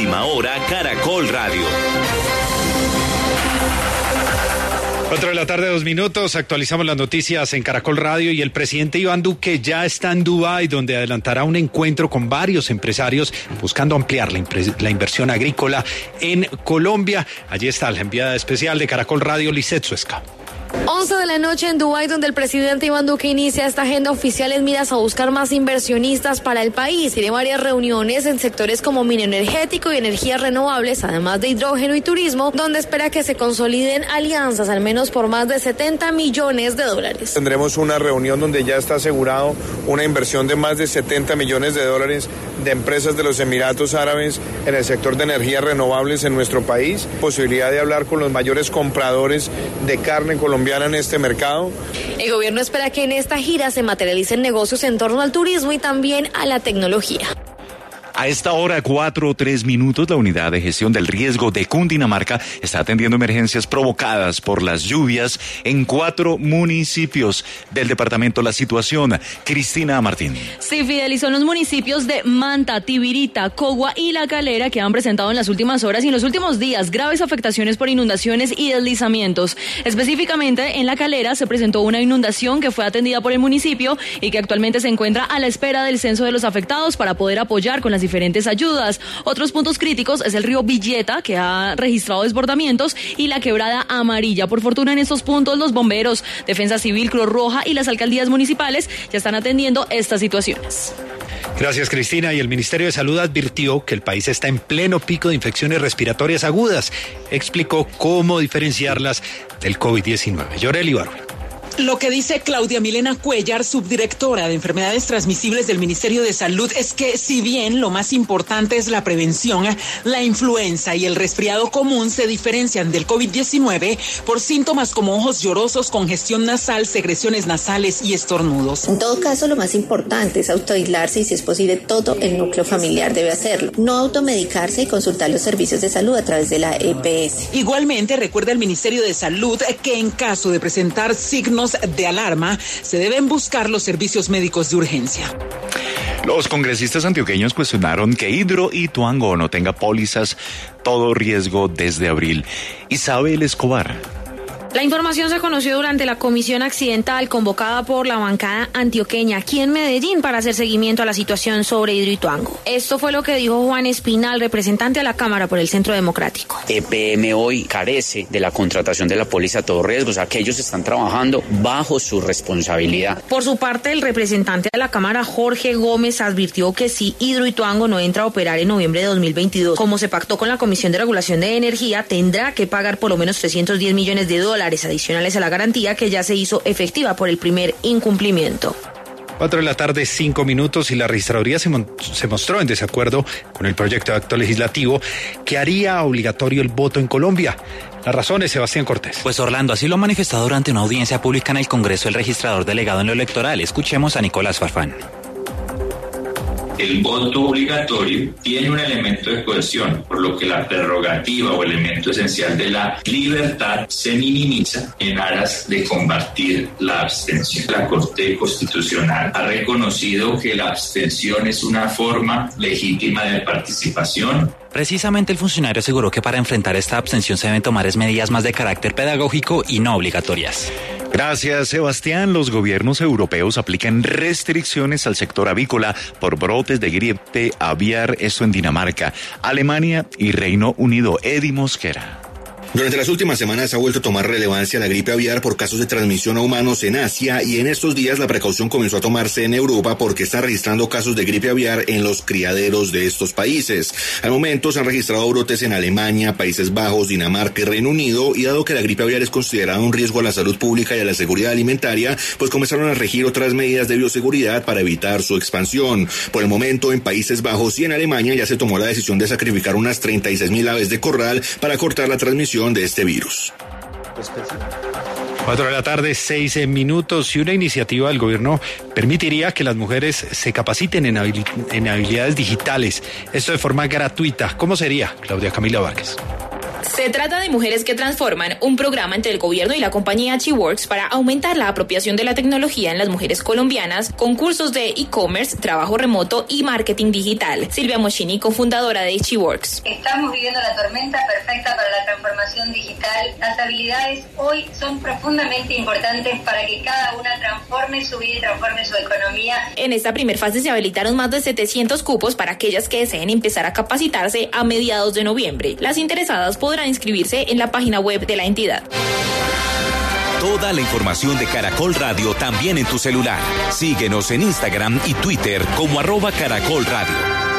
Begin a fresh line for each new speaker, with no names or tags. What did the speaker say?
Última Hora Caracol Radio.
Cuatro de la tarde, dos minutos. Actualizamos las noticias en Caracol Radio y el presidente Iván Duque ya está en Dubái, donde adelantará un encuentro con varios empresarios buscando ampliar la, la inversión agrícola en Colombia. Allí está la enviada especial de Caracol Radio, Lisset Suesca.
11 de la noche en Dubái, donde el presidente Iván Duque inicia esta agenda oficial en miras a buscar más inversionistas para el país. Tiene varias reuniones en sectores como mineroenergético y energías renovables, además de hidrógeno y turismo, donde espera que se consoliden alianzas, al menos por más de 70 millones de dólares.
Tendremos una reunión donde ya está asegurado una inversión de más de 70 millones de dólares de empresas de los Emiratos Árabes en el sector de energías renovables en nuestro país. Posibilidad de hablar con los mayores compradores de carne colombiana en este mercado.
El gobierno espera que en esta gira se materialicen negocios en torno al turismo y también a la tecnología.
A esta hora, cuatro o tres minutos, la unidad de gestión del riesgo de Cundinamarca está atendiendo emergencias provocadas por las lluvias en cuatro municipios del departamento. La situación, Cristina Martín.
Sí, Fidel, y son los municipios de Manta, Tibirita, Cogua y La Calera que han presentado en las últimas horas y en los últimos días graves afectaciones por inundaciones y deslizamientos. Específicamente, en La Calera se presentó una inundación que fue atendida por el municipio y que actualmente se encuentra a la espera del censo de los afectados para poder apoyar con las diferentes ayudas. Otros puntos críticos es el río Villeta, que ha registrado desbordamientos, y la quebrada amarilla. Por fortuna, en estos puntos, los bomberos, Defensa Civil, Cruz Roja y las alcaldías municipales ya están atendiendo estas situaciones.
Gracias, Cristina. Y el Ministerio de Salud advirtió que el país está en pleno pico de infecciones respiratorias agudas. Explicó cómo diferenciarlas del COVID-19. Llorel Ibarra.
Lo que dice Claudia Milena Cuellar, subdirectora de enfermedades transmisibles del Ministerio de Salud, es que si bien lo más importante es la prevención, la influenza y el resfriado común se diferencian del COVID-19 por síntomas como ojos llorosos, congestión nasal, secreciones nasales y estornudos.
En todo caso, lo más importante es autoaislarse y si es posible todo el núcleo familiar debe hacerlo. No automedicarse y consultar los servicios de salud a través de la EPS.
Igualmente, recuerda el Ministerio de Salud que en caso de presentar signos de alarma, se deben buscar los servicios médicos de urgencia.
Los congresistas antioqueños cuestionaron que Hidro y Tuango no tenga pólizas todo riesgo desde abril. Isabel Escobar
la información se conoció durante la comisión accidental convocada por la bancada antioqueña aquí en Medellín para hacer seguimiento a la situación sobre Hidroituango. Esto fue lo que dijo Juan Espinal, representante a la Cámara por el Centro Democrático.
EPM hoy carece de la contratación de la póliza a todos riesgos, o sea que ellos están trabajando bajo su responsabilidad.
Por su parte, el representante de la Cámara, Jorge Gómez, advirtió que si Hidroituango no entra a operar en noviembre de 2022, como se pactó con la Comisión de Regulación de Energía, tendrá que pagar por lo menos 310 millones de dólares adicionales a la garantía que ya se hizo efectiva por el primer incumplimiento.
Cuatro de la tarde, cinco minutos, y la registraduría se, se, mostró en desacuerdo con el proyecto de acto legislativo que haría obligatorio el voto en Colombia. Las razones, Sebastián Cortés.
Pues Orlando, así lo ha manifestado durante una audiencia pública en el Congreso el registrador delegado en lo electoral. Escuchemos a Nicolás Farfán
el voto obligatorio tiene un elemento de cohesión, por lo que la prerrogativa o elemento esencial de la libertad se minimiza en aras de combatir la abstención. La Corte Constitucional ha reconocido que la abstención es una forma legítima de participación
Precisamente el funcionario aseguró que para enfrentar esta abstención se deben tomar medidas más de carácter pedagógico y no obligatorias.
Gracias, Sebastián. Los gobiernos europeos aplican restricciones al sector avícola por brotes de gripe aviar, eso en Dinamarca, Alemania y Reino Unido. Eddie Mosquera.
Durante las últimas semanas ha vuelto a tomar relevancia la gripe aviar por casos de transmisión a humanos en Asia y en estos días la precaución comenzó a tomarse en Europa porque están registrando casos de gripe aviar en los criaderos de estos países. Al momento se han registrado brotes en Alemania, Países Bajos, Dinamarca y Reino Unido y dado que la gripe aviar es considerada un riesgo a la salud pública y a la seguridad alimentaria, pues comenzaron a regir otras medidas de bioseguridad para evitar su expansión. Por el momento en Países Bajos y en Alemania ya se tomó la decisión de sacrificar unas 36 mil aves de corral para cortar la transmisión de este virus.
Cuatro de la tarde, seis minutos y una iniciativa del gobierno permitiría que las mujeres se capaciten en, en habilidades digitales. Esto de forma gratuita. ¿Cómo sería, Claudia Camila Vargas?
Se trata de Mujeres que Transforman, un programa entre el gobierno y la compañía Chiworks para aumentar la apropiación de la tecnología en las mujeres colombianas con cursos de e-commerce, trabajo remoto y marketing digital. Silvia Moschini, cofundadora de Chiworks.
Estamos viviendo la tormenta perfecta para la transformación digital. Las habilidades hoy son profundamente importantes para que cada una transforme su vida y transforme su economía.
En esta primera fase se habilitaron más de 700 cupos para aquellas que deseen empezar a capacitarse a mediados de noviembre. Las interesadas podrán inscribirse en la página web de la entidad.
Toda la información de Caracol Radio también en tu celular. Síguenos en Instagram y Twitter como arroba Caracol Radio.